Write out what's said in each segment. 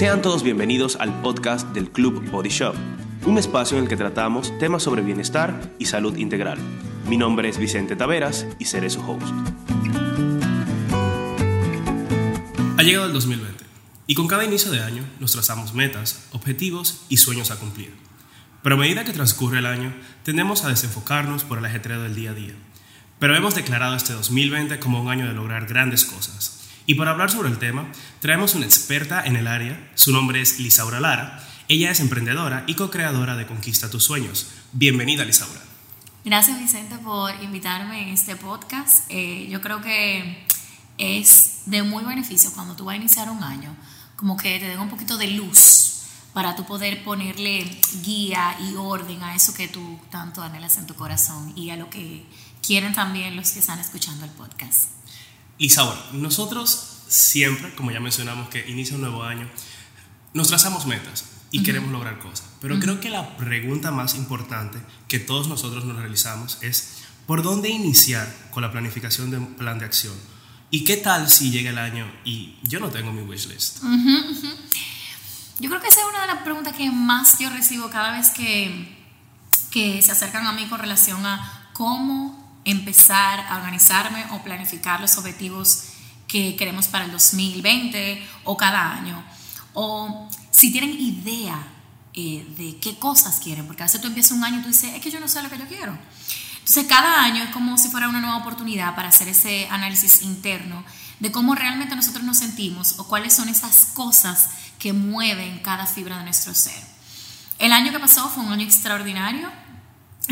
Sean todos bienvenidos al podcast del Club Body Shop, un espacio en el que tratamos temas sobre bienestar y salud integral. Mi nombre es Vicente Taveras y seré su host. Ha llegado el 2020 y con cada inicio de año nos trazamos metas, objetivos y sueños a cumplir. Pero a medida que transcurre el año, tendemos a desenfocarnos por el ajetreo del día a día. Pero hemos declarado este 2020 como un año de lograr grandes cosas y para hablar sobre el tema, traemos una experta en el área. Su nombre es Lisaura Lara. Ella es emprendedora y co-creadora de Conquista tus Sueños. Bienvenida, Lisaura. Gracias, Vicente, por invitarme en este podcast. Eh, yo creo que es de muy beneficio cuando tú vas a iniciar un año, como que te den un poquito de luz para tú poder ponerle guía y orden a eso que tú tanto anhelas en tu corazón y a lo que quieren también los que están escuchando el podcast. Isaura, nosotros siempre, como ya mencionamos, que inicia un nuevo año, nos trazamos metas y queremos lograr cosas. Pero creo que la pregunta más importante que todos nosotros nos realizamos es, ¿por dónde iniciar con la planificación de un plan de acción? ¿Y qué tal si llega el año y yo no tengo mi wishlist? Yo creo que esa es una de las preguntas que más yo recibo cada vez que, que se acercan a mí con relación a cómo empezar a organizarme o planificar los objetivos que queremos para el 2020 o cada año. O si tienen idea eh, de qué cosas quieren, porque a veces tú empiezas un año y tú dices, es que yo no sé lo que yo quiero. Entonces cada año es como si fuera una nueva oportunidad para hacer ese análisis interno de cómo realmente nosotros nos sentimos o cuáles son esas cosas que mueven cada fibra de nuestro ser. El año que pasó fue un año extraordinario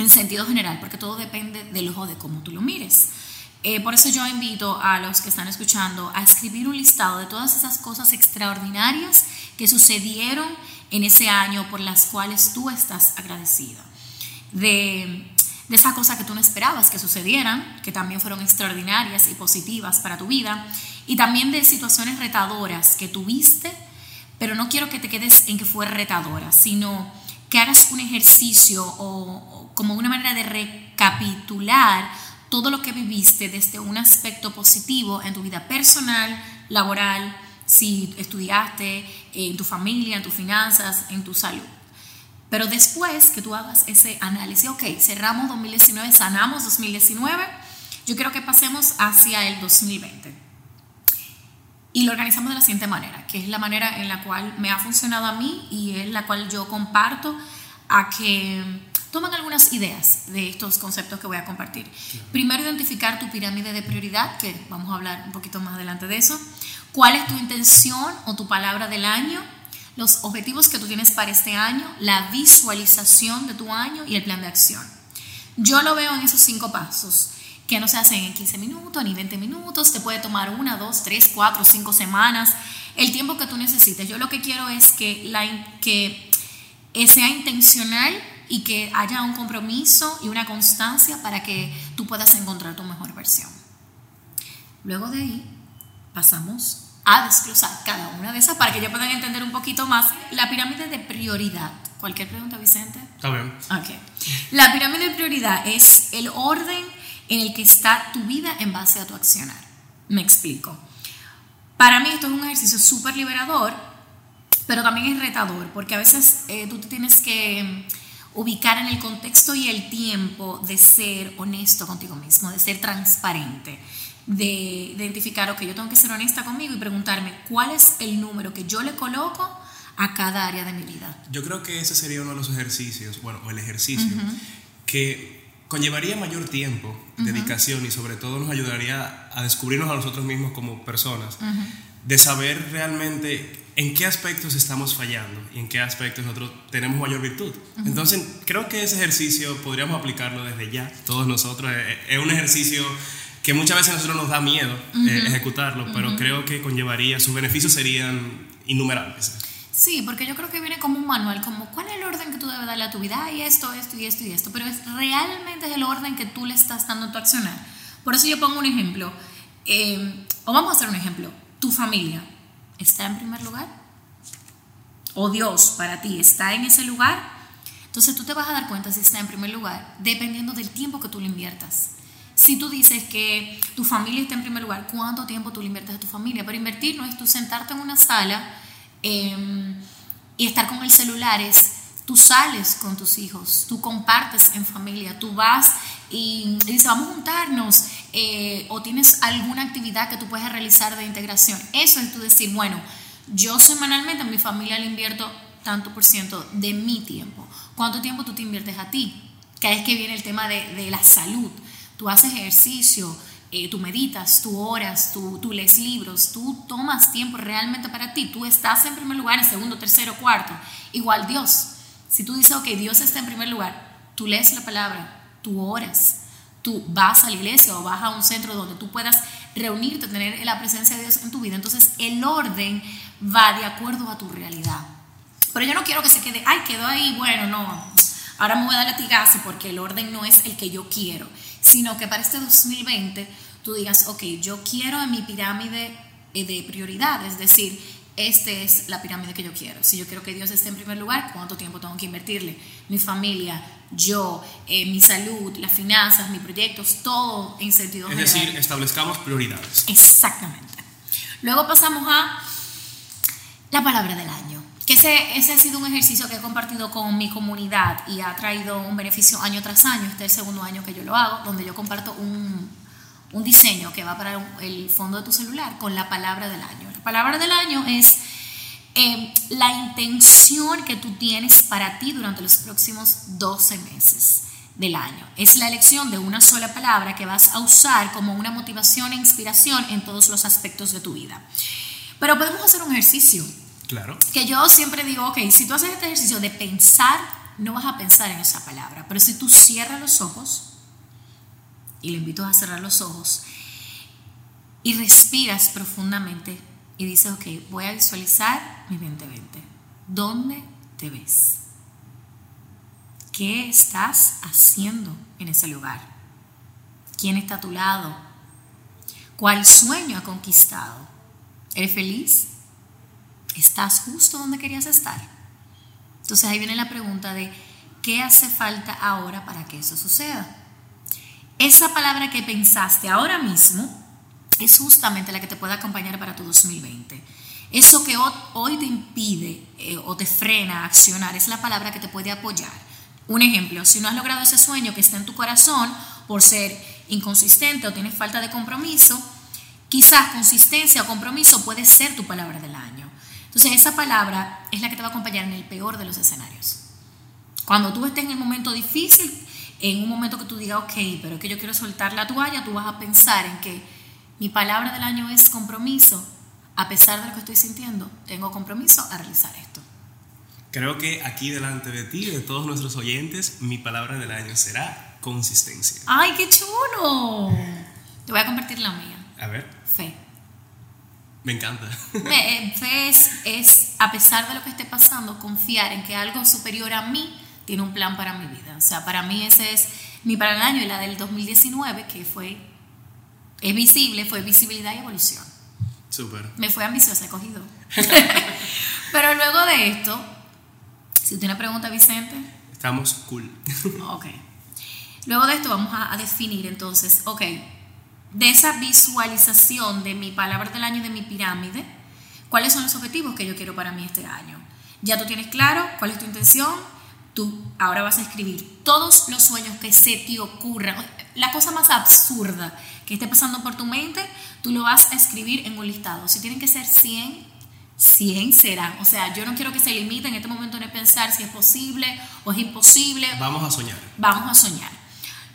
en sentido general, porque todo depende del ojo de cómo tú lo mires. Eh, por eso yo invito a los que están escuchando a escribir un listado de todas esas cosas extraordinarias que sucedieron en ese año por las cuales tú estás agradecida. De, de esas cosas que tú no esperabas que sucedieran, que también fueron extraordinarias y positivas para tu vida, y también de situaciones retadoras que tuviste, pero no quiero que te quedes en que fue retadora, sino que hagas un ejercicio o, como una manera de recapitular todo lo que viviste desde un aspecto positivo en tu vida personal, laboral, si estudiaste, en tu familia, en tus finanzas, en tu salud. Pero después que tú hagas ese análisis, ok, cerramos 2019, sanamos 2019, yo quiero que pasemos hacia el 2020. Y lo organizamos de la siguiente manera, que es la manera en la cual me ha funcionado a mí y es la cual yo comparto a que toman algunas ideas de estos conceptos que voy a compartir. Primero, identificar tu pirámide de prioridad, que vamos a hablar un poquito más adelante de eso. ¿Cuál es tu intención o tu palabra del año? Los objetivos que tú tienes para este año, la visualización de tu año y el plan de acción. Yo lo veo en esos cinco pasos que no se hacen en 15 minutos ni 20 minutos, te puede tomar una, dos, tres, cuatro, cinco semanas, el tiempo que tú necesites. Yo lo que quiero es que, la, que sea intencional y que haya un compromiso y una constancia para que tú puedas encontrar tu mejor versión. Luego de ahí pasamos a desglosar cada una de esas para que ya puedan entender un poquito más la pirámide de prioridad. ¿Cualquier pregunta, Vicente? Está bien. Ok. La pirámide de prioridad es el orden en el que está tu vida en base a tu accionar. Me explico. Para mí esto es un ejercicio súper liberador, pero también es retador, porque a veces eh, tú tienes que ubicar en el contexto y el tiempo de ser honesto contigo mismo, de ser transparente, de identificar, ok, yo tengo que ser honesta conmigo y preguntarme cuál es el número que yo le coloco a cada área de mi vida. Yo creo que ese sería uno de los ejercicios, bueno, o el ejercicio, que conllevaría mayor tiempo, dedicación y sobre todo nos ayudaría a descubrirnos a nosotros mismos como personas, de saber realmente en qué aspectos estamos fallando y en qué aspectos nosotros tenemos mayor virtud. Entonces, creo que ese ejercicio podríamos aplicarlo desde ya, todos nosotros. Eh, eh, es un ejercicio que muchas veces a nosotros nos da miedo eh, ejecutarlo, pero creo que conllevaría, sus beneficios serían innumerables. Sí, porque yo creo que viene como un manual, como cuál es el orden que tú debes darle a tu vida, y esto, esto y esto y esto, pero es realmente es el orden que tú le estás dando a tu accionar. Por eso yo pongo un ejemplo, o vamos a hacer un ejemplo, tu familia está en primer lugar, o Dios para ti está en ese lugar, entonces tú te vas a dar cuenta si está en primer lugar, dependiendo del tiempo que tú le inviertas. Si tú dices que tu familia está en primer lugar, ¿cuánto tiempo tú le inviertes a tu familia? Pero invertir no es tú sentarte en una sala Em, y estar con el celular es, tú sales con tus hijos, tú compartes en familia, tú vas y, dices, vamos a juntarnos, eh, o tienes alguna actividad que tú puedes realizar de integración. Eso es tú decir, bueno, yo semanalmente a mi familia le invierto tanto por ciento de mi tiempo. ¿Cuánto tiempo tú te inviertes a ti? Cada vez que viene el tema de, de la salud, tú haces ejercicio, eh, tú meditas, tú oras, tú, tú lees libros, tú tomas tiempo realmente para ti, tú estás en primer lugar, en segundo, tercero, cuarto. Igual Dios, si tú dices, ok, Dios está en primer lugar, tú lees la palabra, tú oras, tú vas a la iglesia o vas a un centro donde tú puedas reunirte, tener la presencia de Dios en tu vida. Entonces el orden va de acuerdo a tu realidad. Pero yo no quiero que se quede, ay, quedó ahí, bueno, no, ahora me voy a dar latigazo porque el orden no es el que yo quiero sino que para este 2020 tú digas, ok, yo quiero en mi pirámide eh, de prioridades, es decir, esta es la pirámide que yo quiero. Si yo quiero que Dios esté en primer lugar, ¿cuánto tiempo tengo que invertirle? Mi familia, yo, eh, mi salud, las finanzas, mis proyectos, todo en sentido Es decir, establezcamos prioridades. Exactamente. Luego pasamos a la palabra del año que ese, ese, ha sido un ejercicio que he compartido con mi comunidad y ha traído un beneficio año tras año. Este es el segundo año que yo lo hago, donde yo comparto un, un diseño que va para el fondo de tu celular con la palabra del año. La palabra del año es eh, la intención que tú tienes para ti durante los próximos 12 meses del año. Es la elección de una sola palabra que vas a usar como una motivación e inspiración en todos los aspectos de tu vida. Pero podemos hacer un ejercicio Claro. Que yo siempre digo, ok, si tú haces este ejercicio de pensar, no vas a pensar en esa palabra, pero si tú cierras los ojos, y le invito a cerrar los ojos, y respiras profundamente y dices, ok, voy a visualizar mi 2020. ¿Dónde te ves? ¿Qué estás haciendo en ese lugar? ¿Quién está a tu lado? ¿Cuál sueño ha conquistado? ¿Eres feliz? Estás justo donde querías estar. Entonces ahí viene la pregunta de, ¿qué hace falta ahora para que eso suceda? Esa palabra que pensaste ahora mismo es justamente la que te puede acompañar para tu 2020. Eso que hoy te impide eh, o te frena a accionar es la palabra que te puede apoyar. Un ejemplo, si no has logrado ese sueño que está en tu corazón por ser inconsistente o tienes falta de compromiso, quizás consistencia o compromiso puede ser tu palabra del año. Entonces esa palabra es la que te va a acompañar en el peor de los escenarios. Cuando tú estés en el momento difícil, en un momento que tú digas, ok, pero es que yo quiero soltar la toalla, tú vas a pensar en que mi palabra del año es compromiso. A pesar de lo que estoy sintiendo, tengo compromiso a realizar esto. Creo que aquí delante de ti, de todos nuestros oyentes, mi palabra del año será consistencia. ¡Ay, qué chulo! Te voy a compartir la mía. A ver. Fe. Me encanta. Eh, fe es, a pesar de lo que esté pasando, confiar en que algo superior a mí tiene un plan para mi vida. O sea, para mí ese es mi para el año y la del 2019, que fue, es visible, fue visibilidad y evolución. Súper. Me fue ambiciosa, he cogido. Pero luego de esto, si usted una pregunta, Vicente. Estamos cool. ok. Luego de esto vamos a, a definir entonces, ok, de esa visualización de mi palabra del año y de mi pirámide, cuáles son los objetivos que yo quiero para mí este año. Ya tú tienes claro cuál es tu intención, tú ahora vas a escribir todos los sueños que se te ocurran, la cosa más absurda que esté pasando por tu mente, tú lo vas a escribir en un listado. Si tienen que ser 100, 100 serán. O sea, yo no quiero que se limite en este momento en pensar si es posible o es imposible. Vamos a soñar. Vamos a soñar.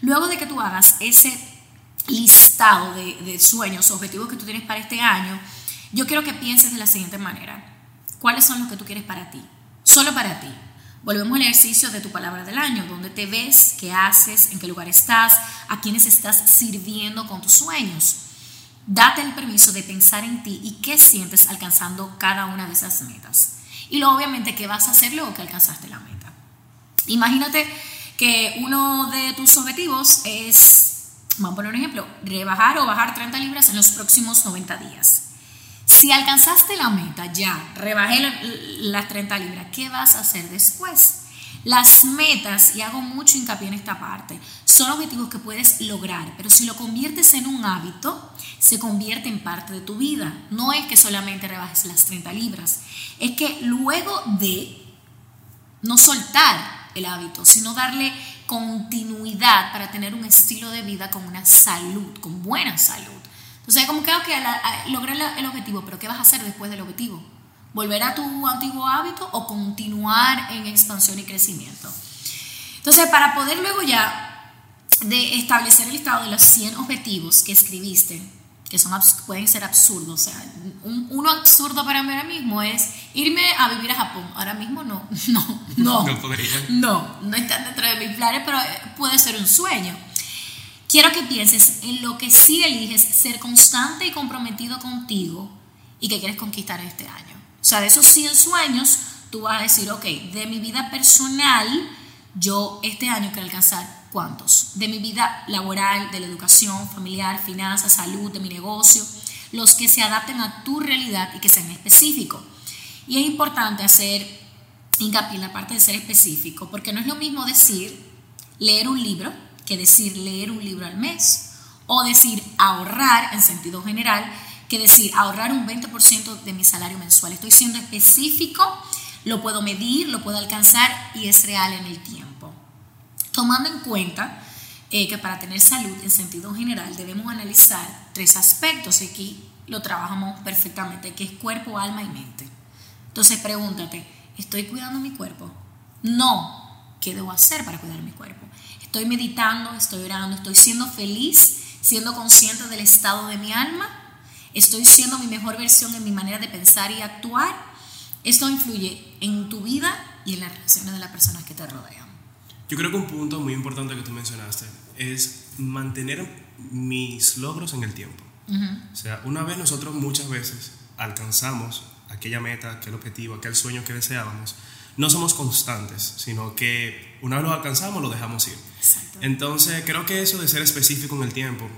Luego de que tú hagas ese listado de, sueños, objetivos que tú tienes para este año, yo quiero que pienses de la siguiente manera. ¿Cuáles son los que tú quieres para ti? Solo para ti. Volvemos al ejercicio de tu palabra del año, donde te ves, qué haces, en qué lugar estás, a quiénes estás sirviendo con tus sueños. Date el permiso de pensar en ti y qué sientes alcanzando cada una de esas metas. Y luego, obviamente, qué vas a hacer luego que alcanzaste la meta. Imagínate que uno de tus objetivos es Vamos a poner un ejemplo, rebajar o bajar 30 libras en los próximos 90 días. Si alcanzaste la meta, ya, rebajé las 30 libras, ¿qué vas a hacer después? Las metas, y hago mucho hincapié en esta parte, son objetivos que puedes lograr, pero si lo conviertes en un hábito, se convierte en parte de tu vida. No es que solamente rebajes las 30 libras, es que luego de no soltar el hábito, sino darle continuidad para tener un estilo de vida con una salud, con buena salud. Entonces, como que, ok, logré el objetivo, pero ¿qué vas a hacer después del objetivo? ¿Volver a tu antiguo hábito o continuar en expansión y crecimiento? Entonces, para poder luego ya de establecer el listado de los 100 objetivos que escribiste, que son, pueden ser absurdos, o sea, uno absurdo para mí ahora mismo es irme a vivir a Japón. Ahora mismo no, no, no. No podría. No, no está dentro de mis planes, pero puede ser un sueño. Quiero que pienses en lo que sí eliges ser constante y comprometido contigo y que quieres conquistar este año. O sea, de esos 100 sueños, tú vas a decir, ok, de mi vida personal, yo este año quiero alcanzar cuántos. De mi vida laboral, de la educación, familiar, finanzas, salud, de mi negocio, los que se adapten a tu realidad y que sean específicos. Y es importante hacer hincapié en la parte de ser específico, porque no es lo mismo decir leer un libro que decir leer un libro al mes o decir ahorrar en sentido general que decir ahorrar un 20% de mi salario mensual. Estoy siendo específico, lo puedo medir, lo puedo alcanzar y es real en el tiempo. Tomando en cuenta eh, que para tener salud en sentido general debemos analizar tres aspectos y aquí lo trabajamos perfectamente, que es cuerpo, alma y mente. Entonces pregúntate, ¿estoy cuidando mi cuerpo? No, ¿qué debo hacer para cuidar mi cuerpo? Estoy meditando, estoy orando, estoy siendo feliz, siendo consciente del estado de mi alma, estoy siendo mi mejor versión en mi manera de pensar y actuar. Esto influye en tu vida y en las relaciones de las personas que te rodean. Yo creo que un punto muy importante que tú mencionaste es mantener mis logros en el tiempo. O sea, una vez nosotros muchas veces alcanzamos aquella meta, aquel objetivo, aquel sueño que deseábamos, no somos constantes, sino que una vez lo alcanzamos lo dejamos ir. Entonces, creo que eso de ser específico en el tiempo,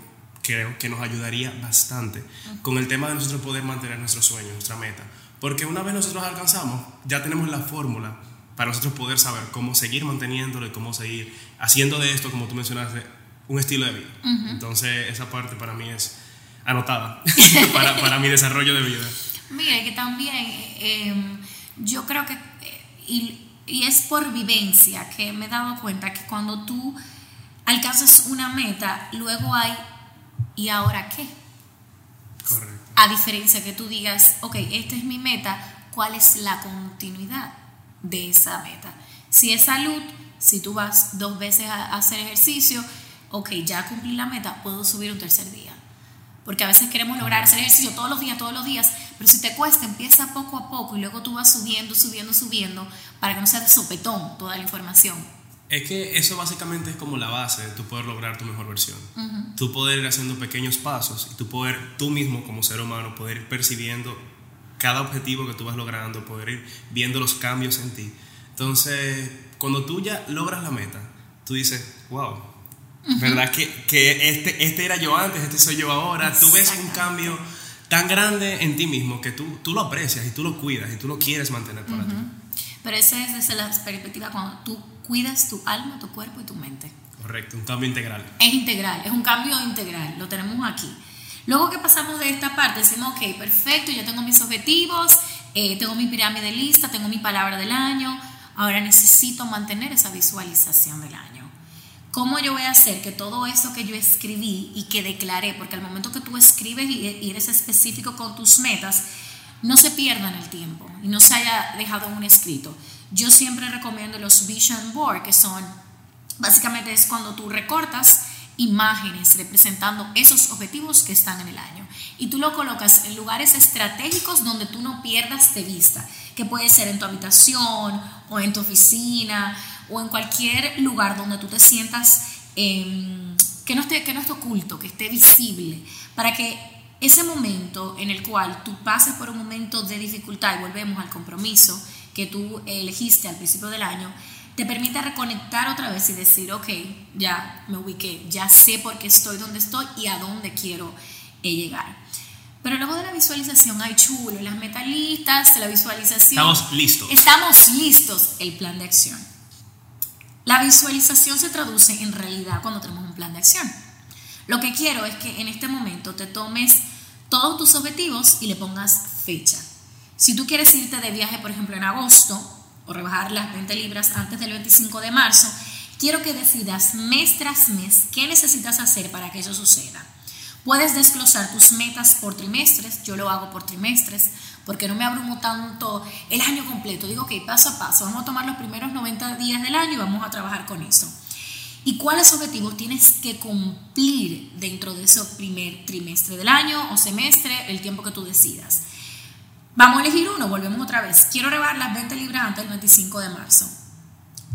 creo que nos ayudaría bastante con el tema de nosotros poder mantener nuestro sueño, nuestra meta. Porque una vez nosotros alcanzamos, ya tenemos la fórmula para nosotros poder saber cómo seguir manteniéndolo y cómo seguir haciendo de esto, como tú mencionaste, un estilo de vida. Entonces, esa parte para mí es anotada para, para, mi desarrollo de vida. Mira, que también em, yo creo que eh, y, es por vivencia que me he dado cuenta que cuando tú alcanzas una meta, luego hay, ¿y ahora qué? A diferencia que tú digas, ok, esta es mi meta, ¿cuál es la continuidad de esa meta? Si es salud, si tú vas dos veces a hacer ejercicio, ok, ya cumplí la meta, puedo subir un tercer día. Porque a veces queremos lograr hacer ejercicio todos los días, todos los días, pero si te cuesta, empieza poco a poco y luego tú vas subiendo, subiendo, subiendo para que no sea de sopetón toda la información. Es que eso básicamente es como la base de tú poder lograr tu mejor versión. Tú poder ir haciendo pequeños pasos y tú poder, tú mismo como ser humano, poder ir percibiendo cada objetivo que tú vas logrando, poder ir viendo los cambios en ti. Entonces, cuando tú ya logras la meta, tú dices, wow, ¿verdad? Que, que, este, este era yo antes, este soy yo ahora. Tú ves un cambio tan grande en ti mismo que tú, tú lo aprecias y tú lo cuidas y tú lo quieres mantener para ti. Pero esa es desde la perspectiva cuando tú cuidas tu alma, tu cuerpo y tu mente. Correcto, un cambio integral. Es integral, es un cambio integral, lo tenemos aquí. Luego que pasamos de esta parte, decimos, ok, perfecto, ya tengo mis objetivos, eh, tengo mi pirámide lista, tengo mi palabra del año, ahora necesito mantener esa visualización del año. ¿Cómo yo voy a hacer que todo eso que yo escribí y que declaré, porque al momento que tú escribes y eres específico con tus metas, no se pierda en el tiempo y no se haya dejado un escrito? Yo siempre recomiendo los vision board, que son, básicamente es cuando tú recortas imágenes representando esos objetivos que están en el año. Y tú lo colocas en lugares estratégicos donde tú no pierdas de vista, que puede ser en tu habitación o en tu oficina o en cualquier lugar donde tú te sientas em, que, no esté, que no esté oculto, que esté visible, para que ese momento en el cual tú pases por un momento de dificultad y volvemos al compromiso que tú elegiste al principio del año, te permita reconectar otra vez y decir, ok, ya me ubiqué, ya sé por qué estoy donde estoy y a dónde quiero eh, llegar. Pero luego de la visualización hay chulo, las metalistas, la visualización. Estamos listos. Estamos listos, el plan de acción. La visualización se traduce en realidad cuando tenemos un plan de acción. Lo que quiero es que en este momento te tomes todos tus objetivos y le pongas fecha. Si tú quieres irte de viaje, por ejemplo, en agosto o rebajar las 20 libras antes del 25 de marzo, quiero que decidas mes tras mes qué necesitas hacer para que eso suceda. Puedes desglosar tus metas por trimestres, yo lo hago por trimestres, porque no me abrumo tanto el año completo. Digo, ok, paso a paso, vamos a tomar los primeros 90 días del año y vamos a trabajar con eso. ¿Y cuáles objetivos tienes que cumplir dentro de ese primer trimestre del año o semestre, el tiempo que tú decidas? Vamos a elegir uno, volvemos otra vez. Quiero rebar las 20 libras antes del 25 de marzo.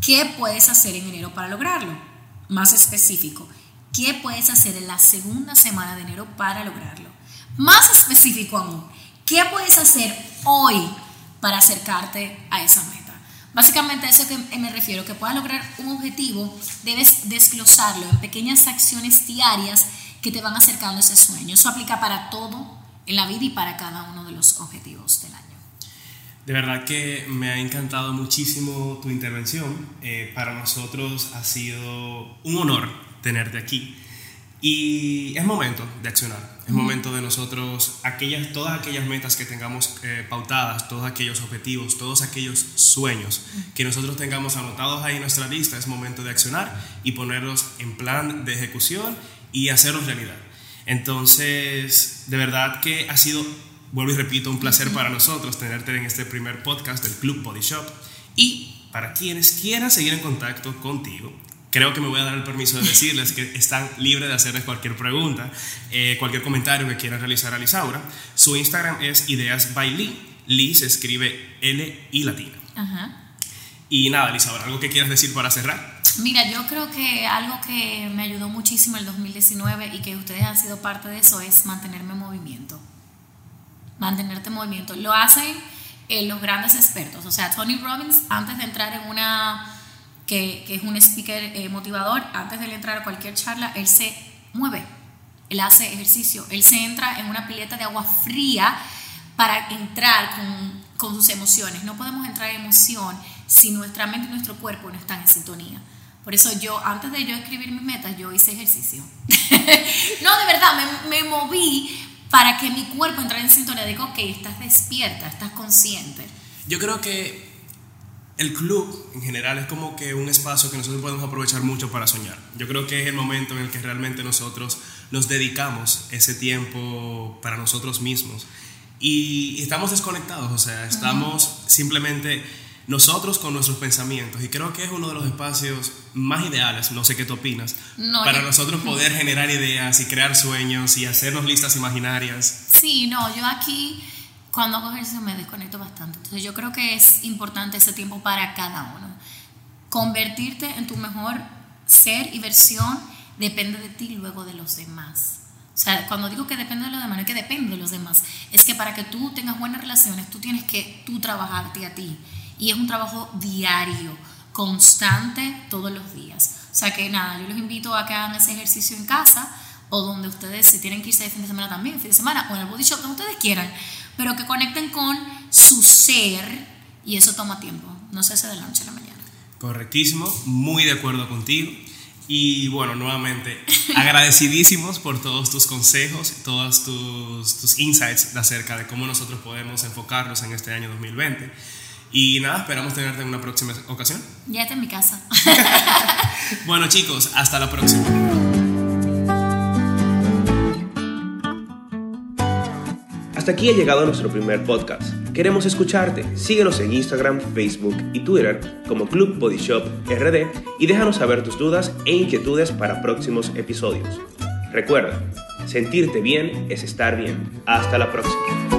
¿Qué puedes hacer en enero para lograrlo? Más específico, ¿qué puedes hacer en la segunda semana de enero para lograrlo? Más específico aún, ¿qué puedes hacer hoy para acercarte a esa meta? Básicamente a eso que me refiero, que puedas lograr un objetivo, debes desglosarlo en pequeñas acciones diarias que te van acercando a ese sueño. Eso aplica para todo en la vida y para cada uno de los objetivos del año. De verdad que me ha encantado muchísimo tu intervención. Eh, para nosotros ha sido un honor tenerte aquí. Y es momento de accionar, es momento de nosotros, aquellas, todas aquellas metas que tengamos eh, pautadas, todos aquellos objetivos, todos aquellos sueños que nosotros tengamos anotados ahí en nuestra lista, es momento de accionar y ponerlos en plan de ejecución y hacerlos realidad. Entonces, de verdad que ha sido, vuelvo y repito, un placer para nosotros tenerte en este primer podcast del Club Body Shop. Y para quienes quieran seguir en contacto contigo, creo que me voy a dar el permiso de decirles que están libres de hacerles cualquier pregunta, eh, cualquier comentario que quieran realizar a Lisaura. Su Instagram es Ideas by Lee. Lee se escribe L y latina. Y nada, Lisaura, ¿algo que quieras decir para cerrar? Mira, yo creo que algo que me ayudó muchísimo el 2019 y que ustedes han sido parte de eso es mantenerme en movimiento. Mantenerte en movimiento. Lo hacen eh, los grandes expertos. O sea, Tony Robbins, antes de entrar en una que, es un speaker eh, motivador, antes de entrar a cualquier charla, él se mueve, él hace ejercicio, él se entra en una pileta de agua fría para entrar con, con sus emociones. No podemos entrar en emoción si nuestra mente y nuestro cuerpo no están en sintonía. Por eso yo, antes de yo escribir mis metas, yo hice ejercicio. no, de verdad, me, me, moví para que mi cuerpo entrara en sintonía. Digo, ok, estás despierta, estás consciente. Yo creo que el club en general es como que un espacio que nosotros podemos aprovechar mucho para soñar. Yo creo que es el momento en el que realmente nosotros nos dedicamos ese tiempo para nosotros mismos y estamos desconectados, o sea, estamos simplemente nosotros con nuestros pensamientos y creo que es uno de los espacios más ideales, no sé qué tú opinas, para nosotros poder generar ideas y crear sueños y hacernos listas imaginarias. Sí, no, yo aquí cuando hago ejercicio me desconecto bastante. Entonces yo creo que es importante ese tiempo para cada uno. Convertirte en tu mejor ser y versión depende de ti luego de los demás. O sea, cuando digo que depende de los demás, no es que depende de los demás. Es que para que tú tengas buenas relaciones, tú tienes que tú trabajarte a ti. Y es un trabajo diario, constante, todos los días. O sea que nada, yo los invito a que hagan ese ejercicio en casa o donde ustedes, si tienen que irse de fin de semana también, fin de semana, o en el body shop, donde ustedes quieran pero que conecten con su ser y eso toma tiempo, no se hace de la noche a la mañana. Correctísimo, muy de acuerdo contigo. Y bueno, nuevamente, agradecidísimos por todos tus consejos, todos tus, tus insights acerca de cómo nosotros podemos enfocarnos en este año 2020. Y nada, esperamos tenerte en una próxima ocasión. Ya está en mi casa. bueno chicos, hasta la próxima. Hasta aquí ha llegado nuestro primer podcast. Queremos escucharte. Síguenos en Instagram, Facebook y Twitter como Club Body Shop RD y déjanos saber tus dudas e inquietudes para próximos episodios. Recuerda, sentirte bien es estar bien. Hasta la próxima.